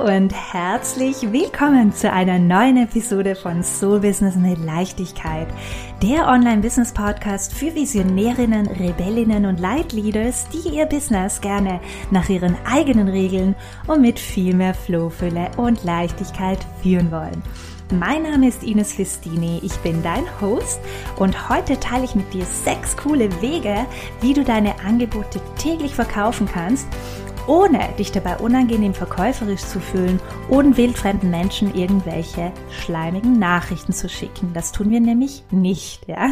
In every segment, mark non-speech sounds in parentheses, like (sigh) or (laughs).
und herzlich willkommen zu einer neuen Episode von Soul Business mit Leichtigkeit, der Online-Business-Podcast für Visionärinnen, Rebellinnen und Leitleaders, die ihr Business gerne nach ihren eigenen Regeln und mit viel mehr Flohfülle und Leichtigkeit führen wollen. Mein Name ist Ines Festini, ich bin dein Host und heute teile ich mit dir sechs coole Wege, wie du deine Angebote täglich verkaufen kannst ohne dich dabei unangenehm verkäuferisch zu fühlen und wildfremden Menschen irgendwelche schleimigen Nachrichten zu schicken. Das tun wir nämlich nicht, ja.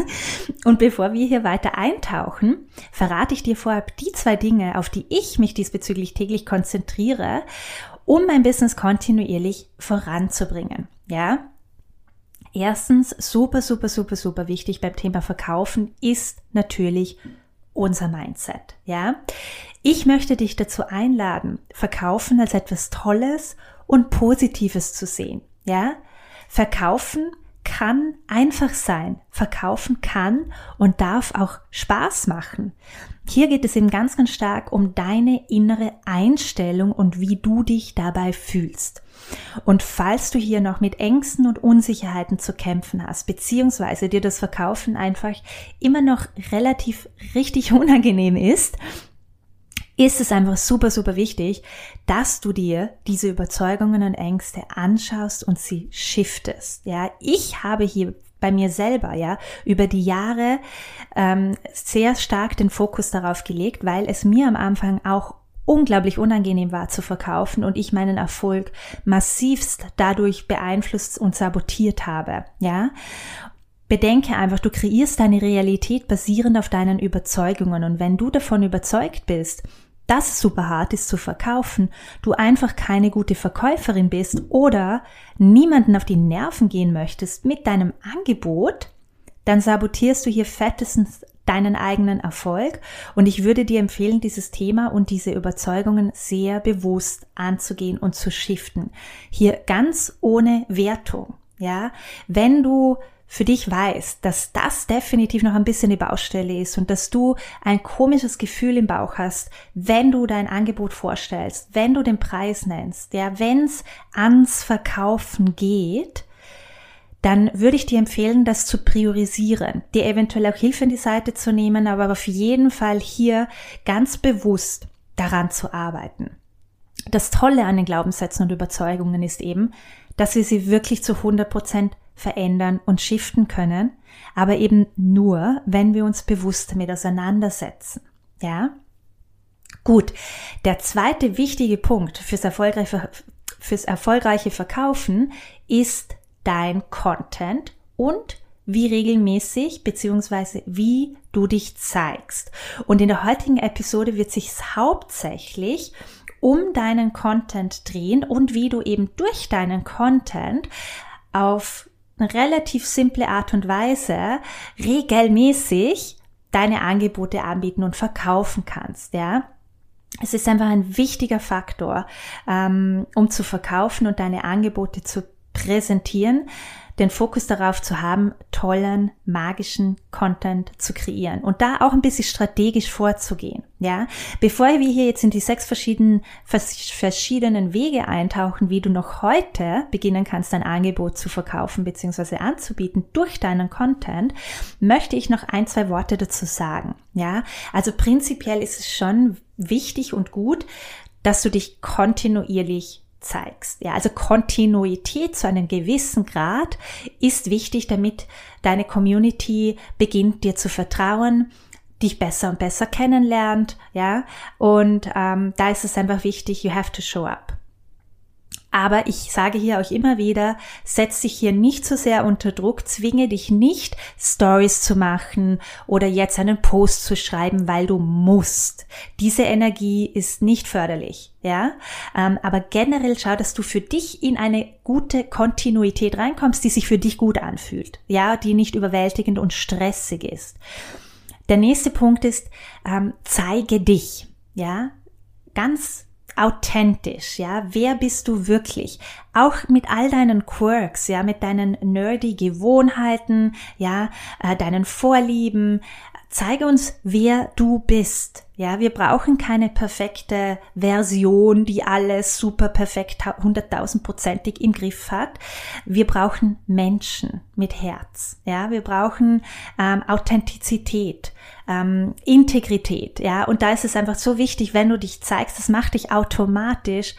Und bevor wir hier weiter eintauchen, verrate ich dir vorab die zwei Dinge, auf die ich mich diesbezüglich täglich konzentriere, um mein Business kontinuierlich voranzubringen, ja. Erstens, super, super, super, super wichtig beim Thema Verkaufen ist natürlich unser Mindset, ja. Ich möchte dich dazu einladen, Verkaufen als etwas Tolles und Positives zu sehen, ja. Verkaufen kann einfach sein. Verkaufen kann und darf auch Spaß machen. Hier geht es eben ganz, ganz stark um deine innere Einstellung und wie du dich dabei fühlst. Und falls du hier noch mit Ängsten und Unsicherheiten zu kämpfen hast, beziehungsweise dir das Verkaufen einfach immer noch relativ richtig (laughs) unangenehm ist, ist es einfach super, super wichtig, dass du dir diese Überzeugungen und Ängste anschaust und sie shiftest. Ja, ich habe hier bei mir selber, ja, über die Jahre ähm, sehr stark den Fokus darauf gelegt, weil es mir am Anfang auch unglaublich unangenehm war zu verkaufen und ich meinen Erfolg massivst dadurch beeinflusst und sabotiert habe, ja. Bedenke einfach, du kreierst deine Realität basierend auf deinen Überzeugungen und wenn du davon überzeugt bist, dass es super hart ist zu verkaufen, du einfach keine gute Verkäuferin bist oder niemanden auf die Nerven gehen möchtest mit deinem Angebot, dann sabotierst du hier fettestens deinen eigenen Erfolg. Und ich würde dir empfehlen, dieses Thema und diese Überzeugungen sehr bewusst anzugehen und zu shiften. Hier ganz ohne Wertung. Ja, wenn du für dich weißt, dass das definitiv noch ein bisschen die Baustelle ist und dass du ein komisches Gefühl im Bauch hast, wenn du dein Angebot vorstellst, wenn du den Preis nennst, ja, wenn es ans Verkaufen geht, dann würde ich dir empfehlen, das zu priorisieren, dir eventuell auch Hilfe in die Seite zu nehmen, aber auf jeden Fall hier ganz bewusst daran zu arbeiten. Das Tolle an den Glaubenssätzen und Überzeugungen ist eben, dass wir sie wirklich zu 100 Prozent verändern und shiften können, aber eben nur, wenn wir uns bewusst damit auseinandersetzen. Ja? Gut. Der zweite wichtige Punkt fürs erfolgreiche, fürs erfolgreiche Verkaufen ist dein Content und wie regelmäßig beziehungsweise wie du dich zeigst. Und in der heutigen Episode wird sich hauptsächlich um deinen Content drehen und wie du eben durch deinen Content auf relativ simple Art und Weise regelmäßig deine Angebote anbieten und verkaufen kannst, ja. Es ist einfach ein wichtiger Faktor, ähm, um zu verkaufen und deine Angebote zu präsentieren, den Fokus darauf zu haben, tollen, magischen Content zu kreieren und da auch ein bisschen strategisch vorzugehen. Ja, bevor wir hier jetzt in die sechs verschiedenen, verschiedenen Wege eintauchen, wie du noch heute beginnen kannst, dein Angebot zu verkaufen bzw. anzubieten durch deinen Content, möchte ich noch ein, zwei Worte dazu sagen. Ja, also prinzipiell ist es schon wichtig und gut, dass du dich kontinuierlich zeigst. Ja, also Kontinuität zu einem gewissen Grad ist wichtig, damit deine Community beginnt dir zu vertrauen, dich besser und besser kennenlernt, ja. Und ähm, da ist es einfach wichtig, you have to show up. Aber ich sage hier euch immer wieder, setz dich hier nicht so sehr unter Druck, zwinge dich nicht, Stories zu machen oder jetzt einen Post zu schreiben, weil du musst. Diese Energie ist nicht förderlich, ja. Ähm, aber generell schau, dass du für dich in eine gute Kontinuität reinkommst, die sich für dich gut anfühlt, ja, die nicht überwältigend und stressig ist. Der nächste Punkt ist, ähm, zeige dich, ja, ganz authentisch, ja, wer bist du wirklich? Auch mit all deinen Quirks, ja, mit deinen nerdy Gewohnheiten, ja, äh, deinen Vorlieben, zeige uns, wer du bist. Ja, wir brauchen keine perfekte Version, die alles super perfekt, hunderttausendprozentig im Griff hat. Wir brauchen Menschen mit Herz. Ja, wir brauchen ähm, Authentizität, ähm, Integrität. Ja, und da ist es einfach so wichtig, wenn du dich zeigst, das macht dich automatisch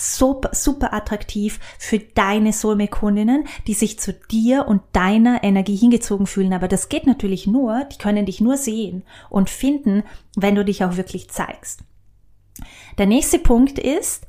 super, super attraktiv für deine Soulmate-Kundinnen, die sich zu dir und deiner Energie hingezogen fühlen. Aber das geht natürlich nur, die können dich nur sehen und finden, wenn du dich auch wirklich zeigst. Der nächste Punkt ist,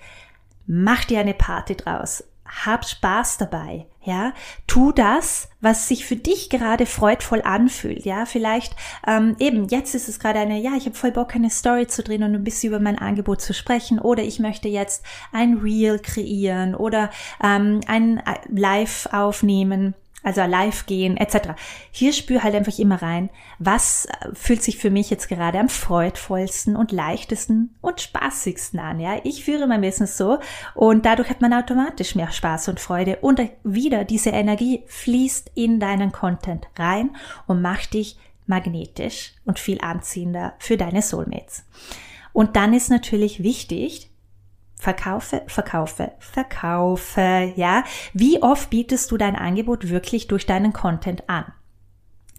mach dir eine Party draus hab Spaß dabei, ja, tu das, was sich für dich gerade freudvoll anfühlt, ja, vielleicht ähm, eben jetzt ist es gerade eine, ja, ich habe voll Bock eine Story zu drehen und ein bisschen über mein Angebot zu sprechen oder ich möchte jetzt ein Reel kreieren oder ähm, ein äh, Live aufnehmen also live gehen etc. Hier spür halt einfach immer rein, was fühlt sich für mich jetzt gerade am freudvollsten und leichtesten und spaßigsten an. Ja, ich führe mein Business so und dadurch hat man automatisch mehr Spaß und Freude und wieder diese Energie fließt in deinen Content rein und macht dich magnetisch und viel anziehender für deine Soulmates. Und dann ist natürlich wichtig, Verkaufe, verkaufe, verkaufe, ja. Wie oft bietest du dein Angebot wirklich durch deinen Content an?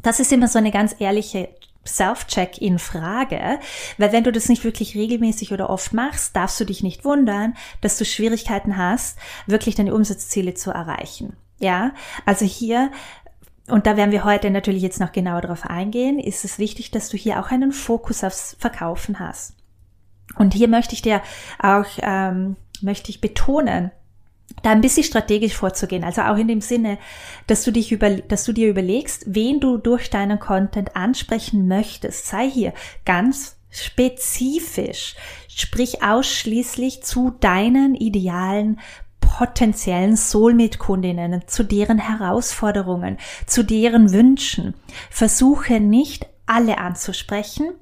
Das ist immer so eine ganz ehrliche Self-Check-in-Frage, weil wenn du das nicht wirklich regelmäßig oder oft machst, darfst du dich nicht wundern, dass du Schwierigkeiten hast, wirklich deine Umsatzziele zu erreichen. Ja, also hier und da werden wir heute natürlich jetzt noch genauer darauf eingehen, ist es wichtig, dass du hier auch einen Fokus aufs Verkaufen hast. Und hier möchte ich dir auch, ähm, möchte ich betonen, da ein bisschen strategisch vorzugehen. Also auch in dem Sinne, dass du dich über, dass du dir überlegst, wen du durch deinen Content ansprechen möchtest. Sei hier ganz spezifisch. Sprich ausschließlich zu deinen idealen potenziellen Soulmate-Kundinnen, zu deren Herausforderungen, zu deren Wünschen. Versuche nicht alle anzusprechen,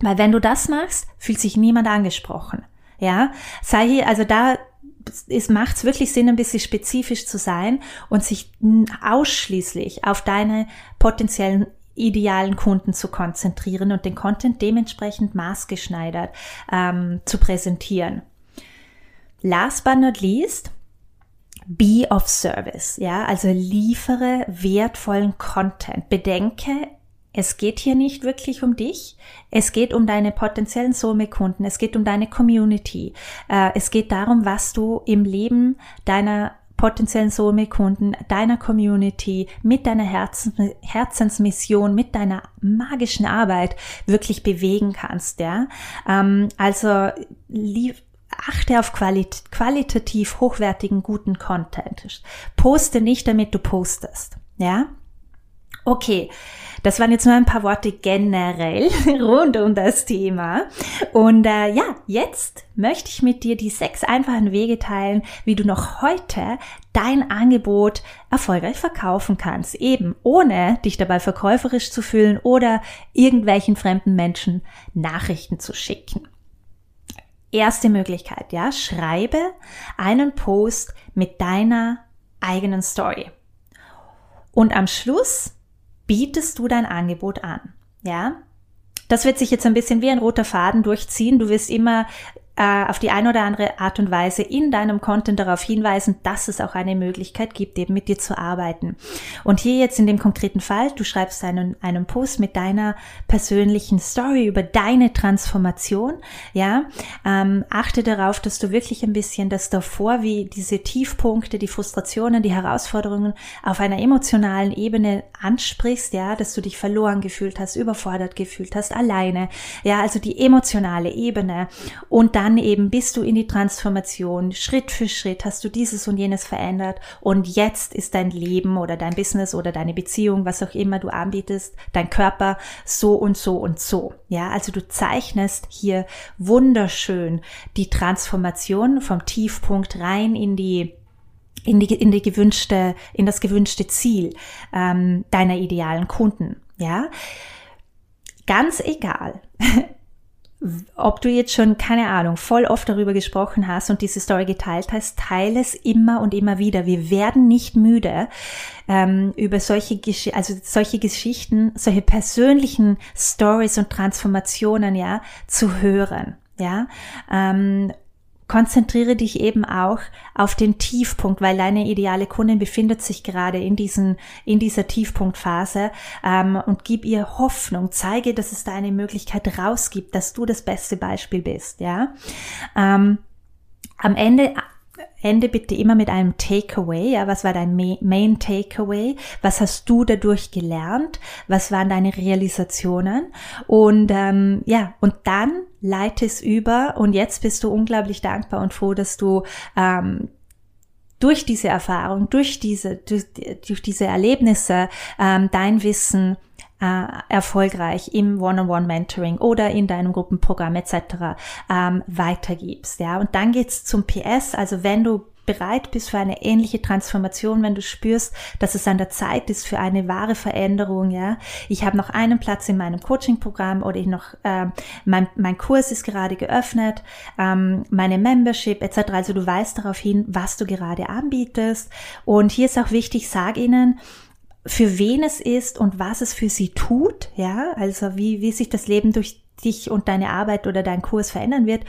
weil wenn du das machst, fühlt sich niemand angesprochen. Ja, sei hier, also da es macht wirklich Sinn, ein bisschen spezifisch zu sein und sich ausschließlich auf deine potenziellen idealen Kunden zu konzentrieren und den Content dementsprechend maßgeschneidert ähm, zu präsentieren. Last but not least, be of service. Ja, also liefere wertvollen Content. Bedenke, es geht hier nicht wirklich um dich. Es geht um deine potenziellen Soulmate-Kunden. Es geht um deine Community. Äh, es geht darum, was du im Leben deiner potenziellen Soulmate-Kunden, deiner Community, mit deiner Herzens Herzensmission, mit deiner magischen Arbeit wirklich bewegen kannst, ja. Ähm, also, achte auf qualit qualitativ hochwertigen, guten Content. Poste nicht, damit du postest, ja. Okay, das waren jetzt nur ein paar Worte generell (laughs) rund um das Thema. Und äh, ja, jetzt möchte ich mit dir die sechs einfachen Wege teilen, wie du noch heute dein Angebot erfolgreich verkaufen kannst, eben ohne dich dabei verkäuferisch zu fühlen oder irgendwelchen fremden Menschen Nachrichten zu schicken. Erste Möglichkeit, ja, schreibe einen Post mit deiner eigenen Story. Und am Schluss bietest du dein Angebot an? Ja? Das wird sich jetzt ein bisschen wie ein roter Faden durchziehen. Du wirst immer äh, auf die eine oder andere Art und Weise in deinem Content darauf hinweisen, dass es auch eine Möglichkeit gibt, eben mit dir zu arbeiten. Und hier jetzt in dem konkreten Fall, du schreibst einen, einen Post mit deiner persönlichen Story über deine Transformation, ja, ähm, achte darauf, dass du wirklich ein bisschen das davor, wie diese Tiefpunkte, die Frustrationen, die Herausforderungen auf einer emotionalen Ebene ansprichst, ja, dass du dich verloren gefühlt hast, überfordert gefühlt hast, alleine, ja, also die emotionale Ebene und dann eben bist du in die Transformation, Schritt für Schritt hast du dieses und jenes verändert und jetzt ist dein Leben oder dein Business oder deine Beziehung, was auch immer du anbietest, dein Körper so und so und so. Ja, also du zeichnest hier wunderschön die Transformation vom Tiefpunkt rein in die in die, in die gewünschte, in das gewünschte Ziel ähm, deiner idealen Kunden. Ja, ganz egal, (laughs) ob du jetzt schon, keine Ahnung, voll oft darüber gesprochen hast und diese Story geteilt hast, teile es immer und immer wieder. Wir werden nicht müde, ähm, über solche, Gesch also solche Geschichten, solche persönlichen Stories und Transformationen, ja, zu hören. Ja, ähm, konzentriere dich eben auch auf den Tiefpunkt, weil deine ideale Kundin befindet sich gerade in diesen in dieser Tiefpunktphase ähm, und gib ihr Hoffnung, zeige, dass es da eine Möglichkeit rausgibt, dass du das beste Beispiel bist, ja. Ähm, am Ende Ende bitte immer mit einem Takeaway. Ja, was war dein Main Takeaway? Was hast du dadurch gelernt? Was waren deine Realisationen? Und ähm, ja, und dann leite es über. Und jetzt bist du unglaublich dankbar und froh, dass du ähm, durch diese Erfahrung, durch diese, durch, durch diese Erlebnisse ähm, dein Wissen äh, erfolgreich im One-on-One-Mentoring oder in deinem Gruppenprogramm etc. Ähm, weitergibst. Ja, und dann geht's zum PS. Also wenn du bereit bist für eine ähnliche Transformation, wenn du spürst, dass es an der Zeit ist für eine wahre Veränderung, ja. Ich habe noch einen Platz in meinem Coaching-Programm oder ich noch, äh, mein, mein Kurs ist gerade geöffnet, ähm, meine Membership etc. Also du weißt darauf hin, was du gerade anbietest. Und hier ist auch wichtig, sag ihnen, für wen es ist und was es für sie tut, ja, also wie, wie sich das Leben durch dich und deine Arbeit oder dein Kurs verändern wird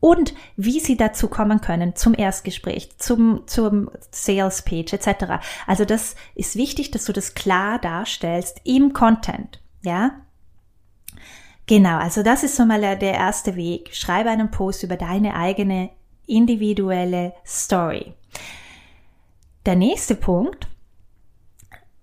und wie sie dazu kommen können zum Erstgespräch, zum, zum Sales Page etc. Also das ist wichtig, dass du das klar darstellst im Content, ja. Genau, also das ist so mal der erste Weg. Schreibe einen Post über deine eigene individuelle Story. Der nächste Punkt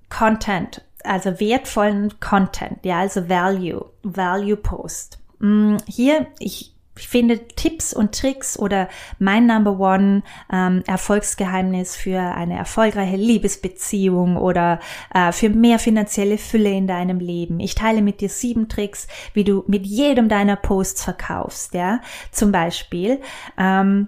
Content, also wertvollen Content, ja, also Value, Value Post. Mm, hier, ich finde Tipps und Tricks oder mein Number One ähm, Erfolgsgeheimnis für eine erfolgreiche Liebesbeziehung oder äh, für mehr finanzielle Fülle in deinem Leben. Ich teile mit dir sieben Tricks, wie du mit jedem deiner Posts verkaufst. Ja, zum Beispiel. Ähm,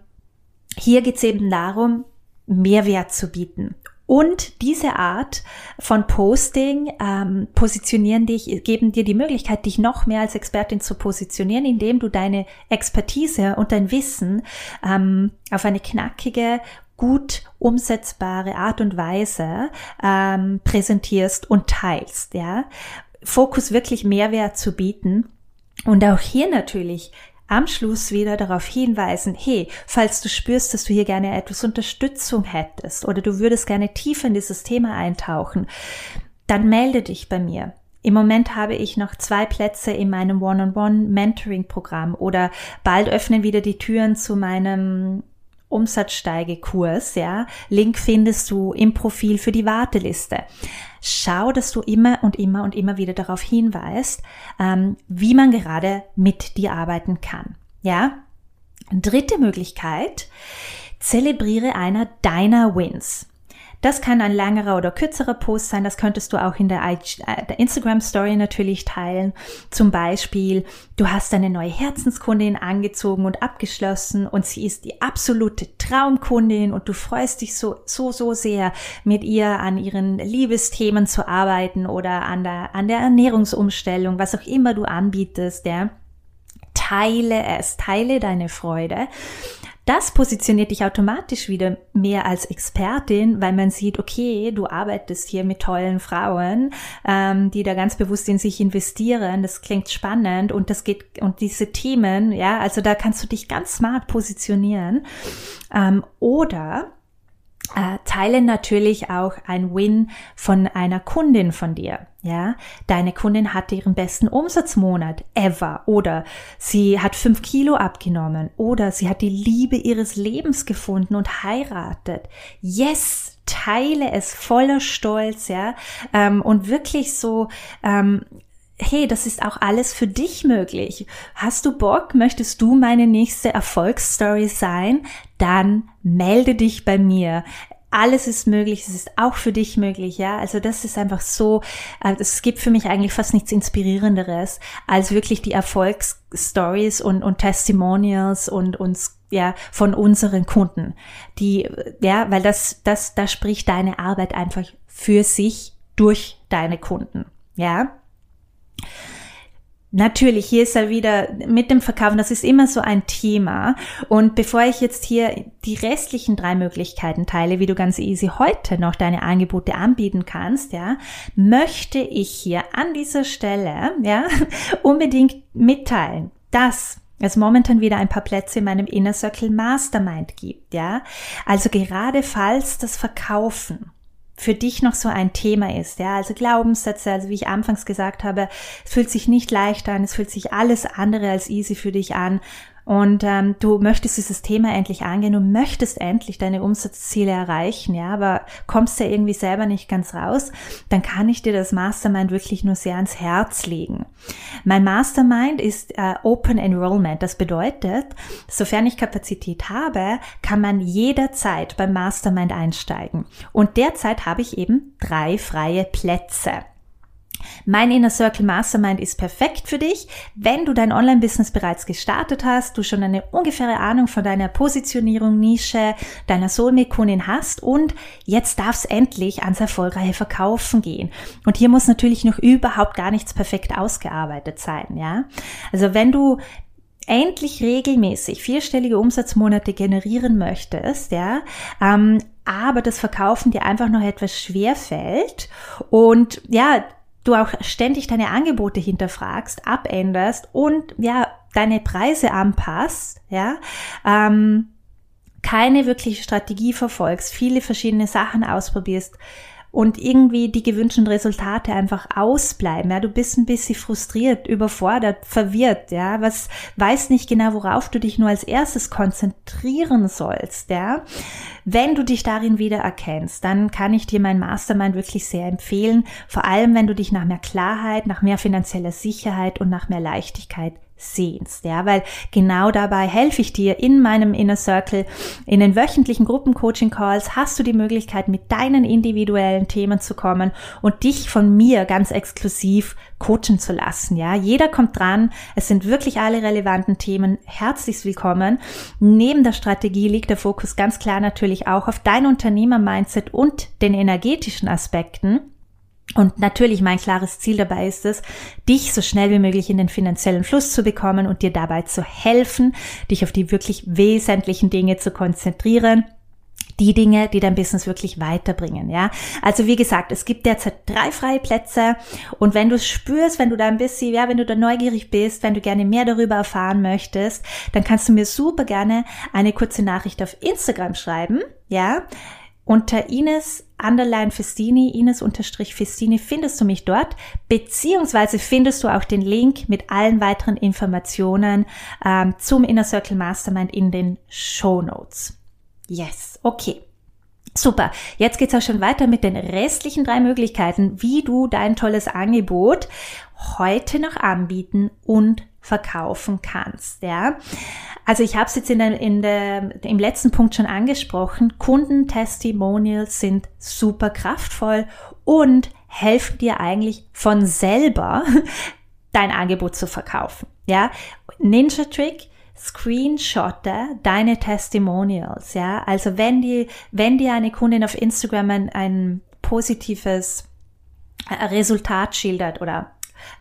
hier geht's eben darum, Mehrwert zu bieten. Und diese Art von Posting ähm, positionieren dich, geben dir die Möglichkeit, dich noch mehr als Expertin zu positionieren, indem du deine Expertise und dein Wissen ähm, auf eine knackige, gut umsetzbare Art und Weise ähm, präsentierst und teilst. Ja, Fokus wirklich Mehrwert zu bieten. Und auch hier natürlich am Schluss wieder darauf hinweisen, hey, falls du spürst, dass du hier gerne etwas Unterstützung hättest oder du würdest gerne tiefer in dieses Thema eintauchen, dann melde dich bei mir. Im Moment habe ich noch zwei Plätze in meinem One-on-One-Mentoring-Programm oder bald öffnen wieder die Türen zu meinem Umsatzsteigekurs, ja. Link findest du im Profil für die Warteliste. Schau, dass du immer und immer und immer wieder darauf hinweist, ähm, wie man gerade mit dir arbeiten kann, ja. Dritte Möglichkeit, zelebriere einer deiner Wins. Das kann ein längerer oder kürzerer Post sein. Das könntest du auch in der, äh, der Instagram Story natürlich teilen. Zum Beispiel, du hast eine neue Herzenskundin angezogen und abgeschlossen und sie ist die absolute Traumkundin und du freust dich so, so, so sehr mit ihr an ihren Liebesthemen zu arbeiten oder an der, an der Ernährungsumstellung, was auch immer du anbietest, ja. Teile es, teile deine Freude das positioniert dich automatisch wieder mehr als Expertin, weil man sieht, okay, du arbeitest hier mit tollen Frauen, ähm, die da ganz bewusst in sich investieren. Das klingt spannend und das geht und diese Themen, ja, also da kannst du dich ganz smart positionieren. Ähm, oder äh, teile natürlich auch ein Win von einer Kundin von dir. Ja, deine Kundin hatte ihren besten Umsatzmonat ever oder sie hat fünf Kilo abgenommen oder sie hat die Liebe ihres Lebens gefunden und heiratet. Yes, teile es voller Stolz, ja, ähm, und wirklich so ähm, hey, das ist auch alles für dich möglich. Hast du Bock? Möchtest du meine nächste Erfolgsstory sein? Dann melde dich bei mir. Alles ist möglich, es ist auch für dich möglich, ja. Also das ist einfach so, äh, es gibt für mich eigentlich fast nichts Inspirierenderes, als wirklich die Erfolgsstories und, und Testimonials und uns ja von unseren Kunden, die ja, weil das das da spricht deine Arbeit einfach für sich durch deine Kunden, ja. Natürlich, hier ist er wieder mit dem Verkaufen, das ist immer so ein Thema. Und bevor ich jetzt hier die restlichen drei Möglichkeiten teile, wie du ganz easy heute noch deine Angebote anbieten kannst, ja, möchte ich hier an dieser Stelle, ja, (laughs) unbedingt mitteilen, dass es momentan wieder ein paar Plätze in meinem Inner Circle Mastermind gibt, ja. Also gerade falls das Verkaufen für dich noch so ein Thema ist, ja, also Glaubenssätze, also wie ich anfangs gesagt habe, es fühlt sich nicht leicht an, es fühlt sich alles andere als easy für dich an und ähm, du möchtest dieses Thema endlich angehen, du möchtest endlich deine Umsatzziele erreichen, ja, aber kommst ja irgendwie selber nicht ganz raus, dann kann ich dir das Mastermind wirklich nur sehr ans Herz legen. Mein Mastermind ist äh, Open Enrollment. Das bedeutet, sofern ich Kapazität habe, kann man jederzeit beim Mastermind einsteigen. Und derzeit habe ich eben drei freie Plätze. Mein Inner Circle Mastermind ist perfekt für dich, wenn du dein Online-Business bereits gestartet hast, du schon eine ungefähre Ahnung von deiner Positionierung, Nische, deiner Soulmate-Kundin hast und jetzt darf es endlich ans erfolgreiche Verkaufen gehen. Und hier muss natürlich noch überhaupt gar nichts perfekt ausgearbeitet sein, ja. Also wenn du endlich regelmäßig vierstellige Umsatzmonate generieren möchtest, ja, ähm, aber das Verkaufen dir einfach noch etwas schwer fällt und ja, du auch ständig deine Angebote hinterfragst, abänderst und ja, deine Preise anpasst, ja, ähm, keine wirkliche Strategie verfolgst, viele verschiedene Sachen ausprobierst, und irgendwie die gewünschten Resultate einfach ausbleiben. Ja, du bist ein bisschen frustriert, überfordert, verwirrt, ja, was weiß nicht genau, worauf du dich nur als erstes konzentrieren sollst, ja. Wenn du dich darin wiedererkennst, dann kann ich dir mein Mastermind wirklich sehr empfehlen, vor allem wenn du dich nach mehr Klarheit, nach mehr finanzieller Sicherheit und nach mehr Leichtigkeit sehnst, ja, weil genau dabei helfe ich dir in meinem Inner Circle. In den wöchentlichen Gruppencoaching-Calls hast du die Möglichkeit, mit deinen individuellen Themen zu kommen und dich von mir ganz exklusiv coachen zu lassen, ja. Jeder kommt dran. Es sind wirklich alle relevanten Themen herzlichst willkommen. Neben der Strategie liegt der Fokus ganz klar natürlich auch auf dein Unternehmer-Mindset und den energetischen Aspekten. Und natürlich mein klares Ziel dabei ist es, dich so schnell wie möglich in den finanziellen Fluss zu bekommen und dir dabei zu helfen, dich auf die wirklich wesentlichen Dinge zu konzentrieren. Die Dinge, die dein Business wirklich weiterbringen, ja. Also wie gesagt, es gibt derzeit drei freie Plätze und wenn du es spürst, wenn du da ein bisschen, ja, wenn du da neugierig bist, wenn du gerne mehr darüber erfahren möchtest, dann kannst du mir super gerne eine kurze Nachricht auf Instagram schreiben, ja. Unter Ines underline Festini, Ines unterstrich Festini findest du mich dort, beziehungsweise findest du auch den Link mit allen weiteren Informationen ähm, zum Inner Circle Mastermind in den Show Notes. Yes, okay. Super. Jetzt geht's auch schon weiter mit den restlichen drei Möglichkeiten, wie du dein tolles Angebot heute noch anbieten und verkaufen kannst. Ja, also ich habe es jetzt in der, in der, im letzten Punkt schon angesprochen. Kundentestimonials sind super kraftvoll und helfen dir eigentlich von selber (laughs) dein Angebot zu verkaufen. Ja, Ninja Trick Screenshotte deine Testimonials, ja. Also wenn die, wenn dir eine Kundin auf Instagram ein, ein positives Resultat schildert oder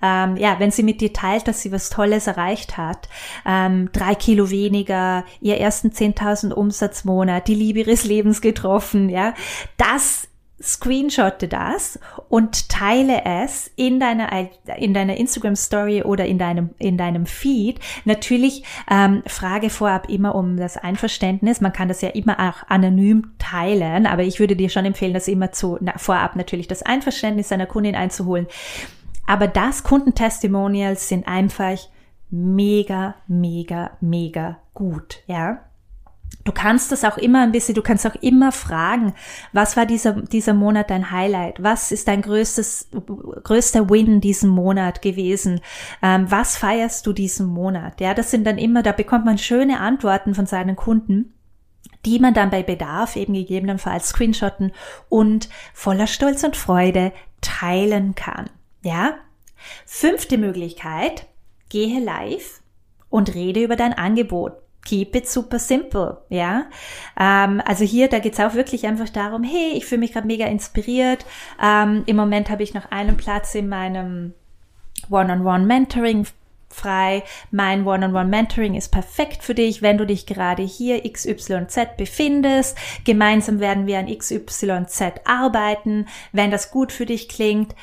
ähm, ja, wenn sie mit dir teilt, dass sie was Tolles erreicht hat, ähm, drei Kilo weniger, ihr ersten 10.000 Umsatzmonat, die Liebe ihres Lebens getroffen, ja, das screenshotte das und teile es in deiner in deiner Instagram Story oder in deinem in deinem Feed. Natürlich ähm, frage vorab immer um das Einverständnis. Man kann das ja immer auch anonym teilen, aber ich würde dir schon empfehlen, das immer zu na, vorab natürlich das Einverständnis deiner Kundin einzuholen. Aber das Kundentestimonials sind einfach mega, mega, mega gut, ja. Du kannst das auch immer ein bisschen, du kannst auch immer fragen, was war dieser, dieser Monat dein Highlight? Was ist dein größtes, größter Win diesen Monat gewesen? Ähm, was feierst du diesen Monat? Ja, das sind dann immer, da bekommt man schöne Antworten von seinen Kunden die man dann bei Bedarf eben gegebenenfalls screenshotten und voller Stolz und Freude teilen kann. Ja? Fünfte Möglichkeit, gehe live und rede über dein Angebot. Keep it super simple, ja. Ähm, also hier, da geht's auch wirklich einfach darum, hey, ich fühle mich gerade mega inspiriert. Ähm, Im Moment habe ich noch einen Platz in meinem One-on-One-Mentoring frei. Mein One-on-One-Mentoring ist perfekt für dich, wenn du dich gerade hier XYZ befindest. Gemeinsam werden wir an XYZ arbeiten. Wenn das gut für dich klingt,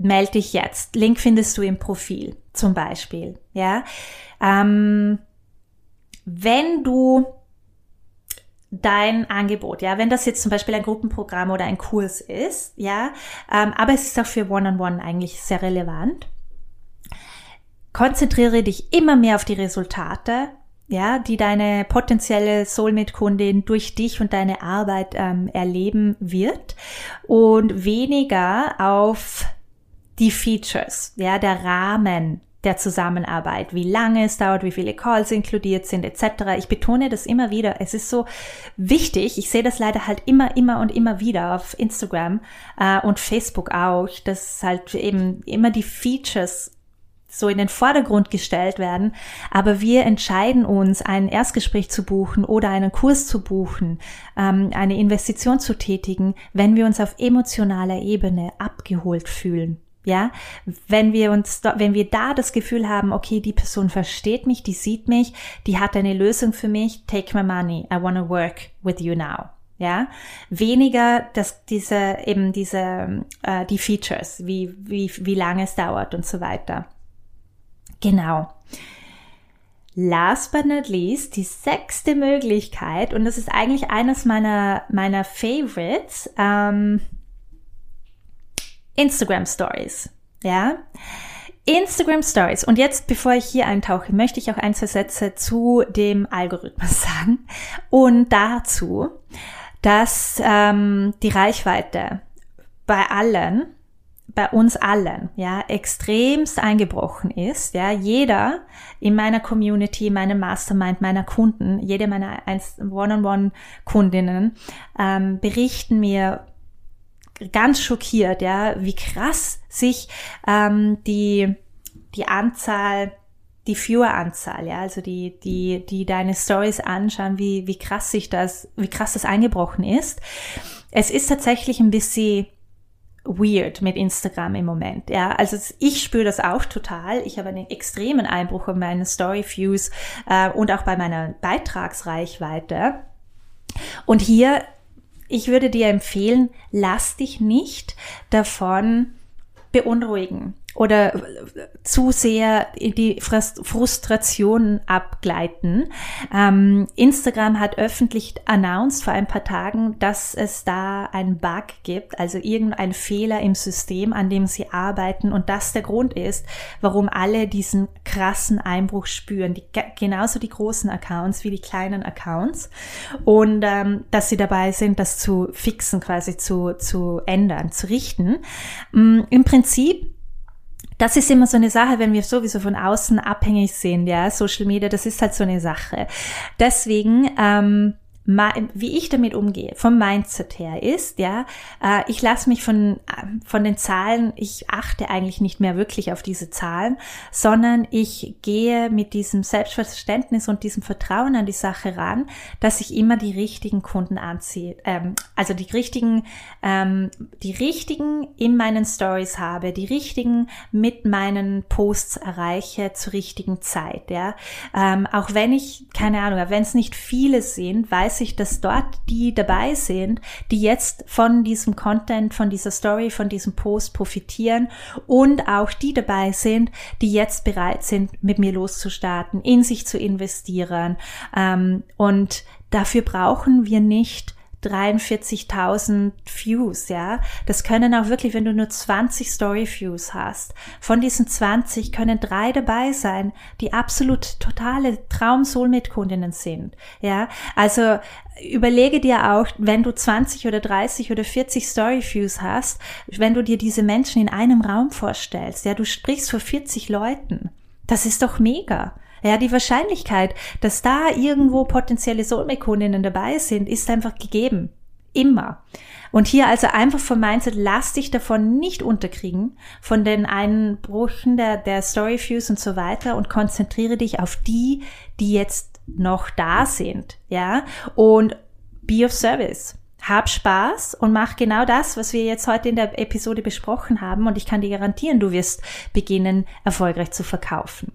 melde dich jetzt. Link findest du im Profil zum Beispiel. Ja, ähm, wenn du dein Angebot, ja, wenn das jetzt zum Beispiel ein Gruppenprogramm oder ein Kurs ist, ja, ähm, aber es ist auch für One-on-One -on -One eigentlich sehr relevant. Konzentriere dich immer mehr auf die Resultate, ja, die deine potenzielle Soulmate-Kundin durch dich und deine Arbeit ähm, erleben wird und weniger auf die Features, ja, der Rahmen, der Zusammenarbeit, wie lange es dauert, wie viele Calls inkludiert sind, etc. Ich betone das immer wieder. Es ist so wichtig. Ich sehe das leider halt immer, immer und immer wieder auf Instagram äh, und Facebook auch, dass halt eben immer die Features so in den Vordergrund gestellt werden, aber wir entscheiden uns, ein Erstgespräch zu buchen oder einen Kurs zu buchen, ähm, eine Investition zu tätigen, wenn wir uns auf emotionaler Ebene abgeholt fühlen. Ja, wenn wir uns, wenn wir da das Gefühl haben, okay, die Person versteht mich, die sieht mich, die hat eine Lösung für mich, take my money, I want to work with you now. Ja, weniger, dass diese, eben diese, äh, die Features, wie, wie, wie lange es dauert und so weiter. Genau. Last but not least, die sechste Möglichkeit, und das ist eigentlich eines meiner, meiner Favorites, ähm, Instagram Stories. Ja. Instagram Stories. Und jetzt, bevor ich hier eintauche, möchte ich auch ein, zwei Sätze zu dem Algorithmus (laughs) sagen. Und dazu, dass ähm, die Reichweite bei allen, bei uns allen, ja, extremst eingebrochen ist. Ja, jeder in meiner Community, in meinem Mastermind, meiner Kunden, jede meiner One-on-One-Kundinnen ähm, berichten mir ganz schockiert, ja, wie krass sich ähm, die, die Anzahl, die Viewer-Anzahl, ja, also die, die, die deine Stories anschauen, wie, wie krass sich das, wie krass das eingebrochen ist. Es ist tatsächlich ein bisschen weird mit Instagram im Moment. Ja, also ich spüre das auch total. Ich habe einen extremen Einbruch in meine Story Views äh, und auch bei meiner Beitragsreichweite. Und hier ich würde dir empfehlen, lass dich nicht davon beunruhigen oder zu sehr in die Frustration abgleiten. Ähm, Instagram hat öffentlich announced vor ein paar Tagen, dass es da einen Bug gibt, also irgendein Fehler im System, an dem sie arbeiten und das der Grund ist, warum alle diesen krassen Einbruch spüren. Die, genauso die großen Accounts wie die kleinen Accounts und ähm, dass sie dabei sind, das zu fixen, quasi zu, zu ändern, zu richten. Ähm, Im Prinzip das ist immer so eine Sache, wenn wir sowieso von außen abhängig sind, ja, Social Media, das ist halt so eine Sache. Deswegen ähm, wie ich damit umgehe, vom Mindset her ist, ja, äh, ich lasse mich von, von den Zahlen, ich achte eigentlich nicht mehr wirklich auf diese Zahlen, sondern ich gehe mit diesem Selbstverständnis und diesem Vertrauen an die Sache ran, dass ich immer die richtigen Kunden anziehe, ähm, also die richtigen, ähm, die richtigen in meinen Stories habe, die richtigen mit meinen Posts erreiche zur richtigen Zeit, ja, ähm, auch wenn ich, keine Ahnung, wenn es nicht viele sind, weiß ich, dass dort die dabei sind, die jetzt von diesem Content, von dieser Story, von diesem Post profitieren und auch die dabei sind, die jetzt bereit sind, mit mir loszustarten, in sich zu investieren. Ähm, und dafür brauchen wir nicht 43.000 Views, ja. Das können auch wirklich, wenn du nur 20 Story Views hast. Von diesen 20 können drei dabei sein, die absolut totale Traum-Soulmate-Kundinnen sind, ja. Also überlege dir auch, wenn du 20 oder 30 oder 40 Story Views hast, wenn du dir diese Menschen in einem Raum vorstellst, ja, du sprichst vor 40 Leuten. Das ist doch mega. Ja, die Wahrscheinlichkeit, dass da irgendwo potenzielle Soulmate-Kundinnen dabei sind, ist einfach gegeben. Immer. Und hier also einfach vom Mindset, lass dich davon nicht unterkriegen, von den Einbrüchen der, der Story Views und so weiter und konzentriere dich auf die, die jetzt noch da sind, ja, und be of service. Hab Spaß und mach genau das, was wir jetzt heute in der Episode besprochen haben und ich kann dir garantieren, du wirst beginnen, erfolgreich zu verkaufen.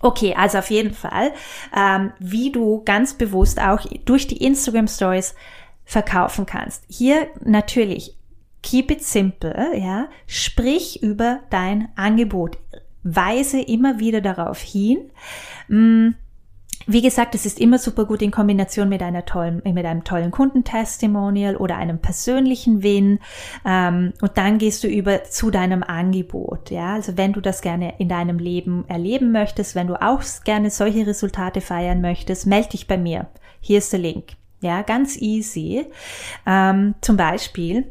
Okay, also auf jeden Fall, ähm, wie du ganz bewusst auch durch die Instagram Stories verkaufen kannst. Hier natürlich keep it simple, ja. Sprich über dein Angebot. Weise immer wieder darauf hin. Mm, wie gesagt, es ist immer super gut in Kombination mit einer tollen, mit einem tollen Kundentestimonial oder einem persönlichen Win. Ähm, und dann gehst du über zu deinem Angebot. Ja, also wenn du das gerne in deinem Leben erleben möchtest, wenn du auch gerne solche Resultate feiern möchtest, melde dich bei mir. Hier ist der Link. Ja, ganz easy. Ähm, zum Beispiel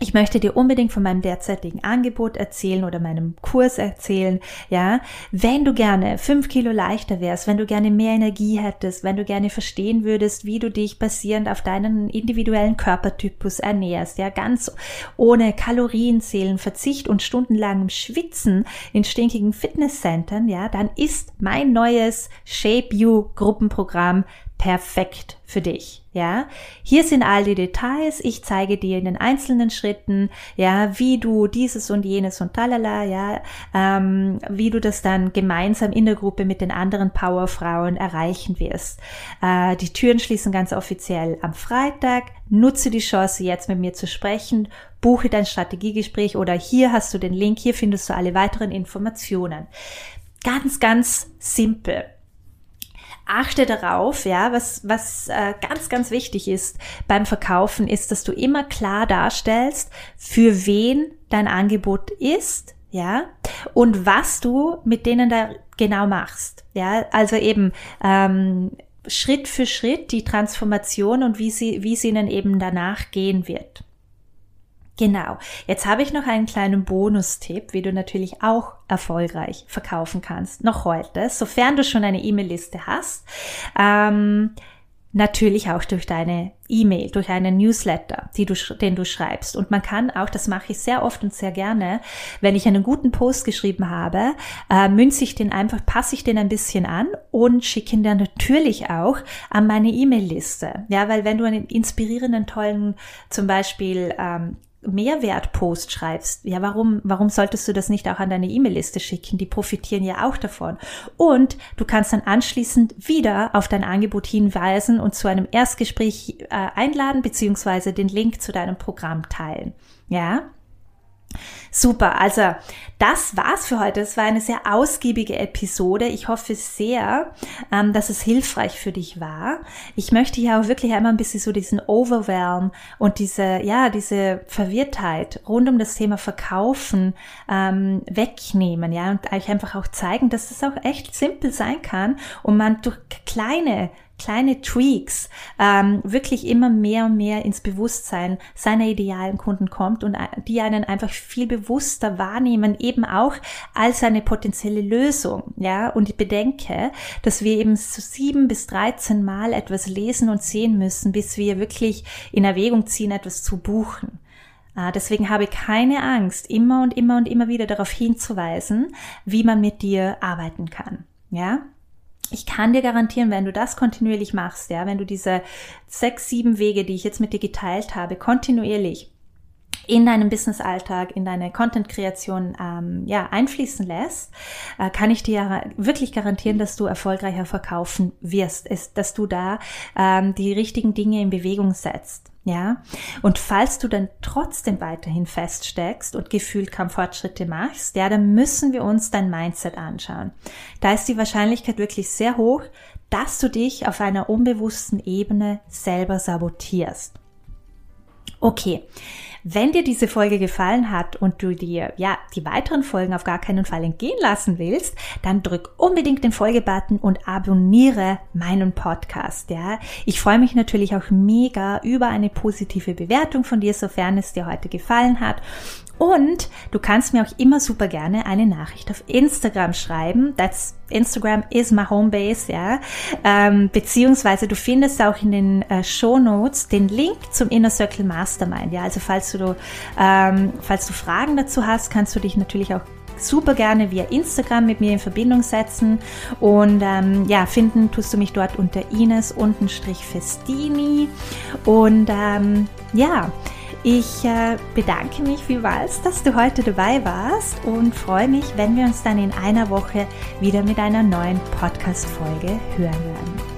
ich möchte dir unbedingt von meinem derzeitigen Angebot erzählen oder meinem Kurs erzählen, ja. Wenn du gerne fünf Kilo leichter wärst, wenn du gerne mehr Energie hättest, wenn du gerne verstehen würdest, wie du dich basierend auf deinen individuellen Körpertypus ernährst, ja, ganz ohne Kalorienzählen, Verzicht und stundenlangem Schwitzen in stinkigen Fitnesscentern, ja, dann ist mein neues Shape You Gruppenprogramm perfekt für dich. Ja, hier sind all die Details. Ich zeige dir in den einzelnen Schritten, ja, wie du dieses und jenes und talala, ja, ähm, wie du das dann gemeinsam in der Gruppe mit den anderen Powerfrauen erreichen wirst. Äh, die Türen schließen ganz offiziell am Freitag. Nutze die Chance, jetzt mit mir zu sprechen. Buche dein Strategiegespräch oder hier hast du den Link. Hier findest du alle weiteren Informationen. Ganz, ganz simpel achte darauf, ja, was, was äh, ganz, ganz wichtig ist beim Verkaufen, ist, dass du immer klar darstellst, für wen dein Angebot ist, ja, und was du mit denen da genau machst, ja, also eben ähm, Schritt für Schritt die Transformation und wie sie, wie sie ihnen eben danach gehen wird. Genau. Jetzt habe ich noch einen kleinen Bonustipp, wie du natürlich auch erfolgreich verkaufen kannst. Noch heute, sofern du schon eine E-Mail-Liste hast. Ähm, Natürlich auch durch deine E-Mail, durch einen Newsletter, du, den du schreibst. Und man kann auch, das mache ich sehr oft und sehr gerne, wenn ich einen guten Post geschrieben habe, äh, münze ich den einfach, passe ich den ein bisschen an und schicke ihn dann natürlich auch an meine E-Mail-Liste. Ja, weil wenn du einen inspirierenden, tollen, zum Beispiel ähm, Mehrwertpost schreibst, ja, warum, warum solltest du das nicht auch an deine E-Mail-Liste schicken? Die profitieren ja auch davon. Und du kannst dann anschließend wieder auf dein Angebot hinweisen und zu einem Erstgespräch äh, einladen, beziehungsweise den Link zu deinem Programm teilen. Ja? Super, also das war's für heute. Es war eine sehr ausgiebige Episode. Ich hoffe sehr, ähm, dass es hilfreich für dich war. Ich möchte ja auch wirklich einmal ein bisschen so diesen Overwhelm und diese, ja, diese Verwirrtheit rund um das Thema Verkaufen ähm, wegnehmen, ja, und euch einfach auch zeigen, dass es auch echt simpel sein kann und man durch kleine kleine Tweaks ähm, wirklich immer mehr und mehr ins Bewusstsein seiner idealen Kunden kommt und äh, die einen einfach viel bewusster wahrnehmen, eben auch als eine potenzielle Lösung. Ja, und ich bedenke, dass wir eben so sieben bis dreizehn Mal etwas lesen und sehen müssen, bis wir wirklich in Erwägung ziehen, etwas zu buchen. Äh, deswegen habe keine Angst, immer und immer und immer wieder darauf hinzuweisen, wie man mit dir arbeiten kann. Ja, ich kann dir garantieren, wenn du das kontinuierlich machst, ja, wenn du diese sechs, sieben Wege, die ich jetzt mit dir geteilt habe, kontinuierlich in deinem Business-Alltag, in deine Content-Kreation ähm, ja, einfließen lässt, äh, kann ich dir wirklich garantieren, dass du erfolgreicher verkaufen wirst, ist, dass du da ähm, die richtigen Dinge in Bewegung setzt. Ja, und falls du dann trotzdem weiterhin feststeckst und gefühlt kaum Fortschritte machst, ja, dann müssen wir uns dein Mindset anschauen. Da ist die Wahrscheinlichkeit wirklich sehr hoch, dass du dich auf einer unbewussten Ebene selber sabotierst. Okay, wenn dir diese Folge gefallen hat und du dir ja die weiteren Folgen auf gar keinen Fall entgehen lassen willst, dann drück unbedingt den Folgebutton und abonniere meinen Podcast. Ja, ich freue mich natürlich auch mega über eine positive Bewertung von dir, sofern es dir heute gefallen hat. Und du kannst mir auch immer super gerne eine Nachricht auf Instagram schreiben. That's Instagram is my home base, ja. Ähm, beziehungsweise du findest auch in den äh, Show Notes den Link zum Inner Circle Mastermind, ja. Also falls du, ähm, falls du Fragen dazu hast, kannst du dich natürlich auch super gerne via Instagram mit mir in Verbindung setzen und ähm, ja, finden tust du mich dort unter Ines-Festini und ähm, ja, Ich äh, bedanke mich vielmals, dass du heute dabei warst und freue mich, wenn wir uns dann in einer Woche wieder mit einer neuen Podcast-Folge hören werden.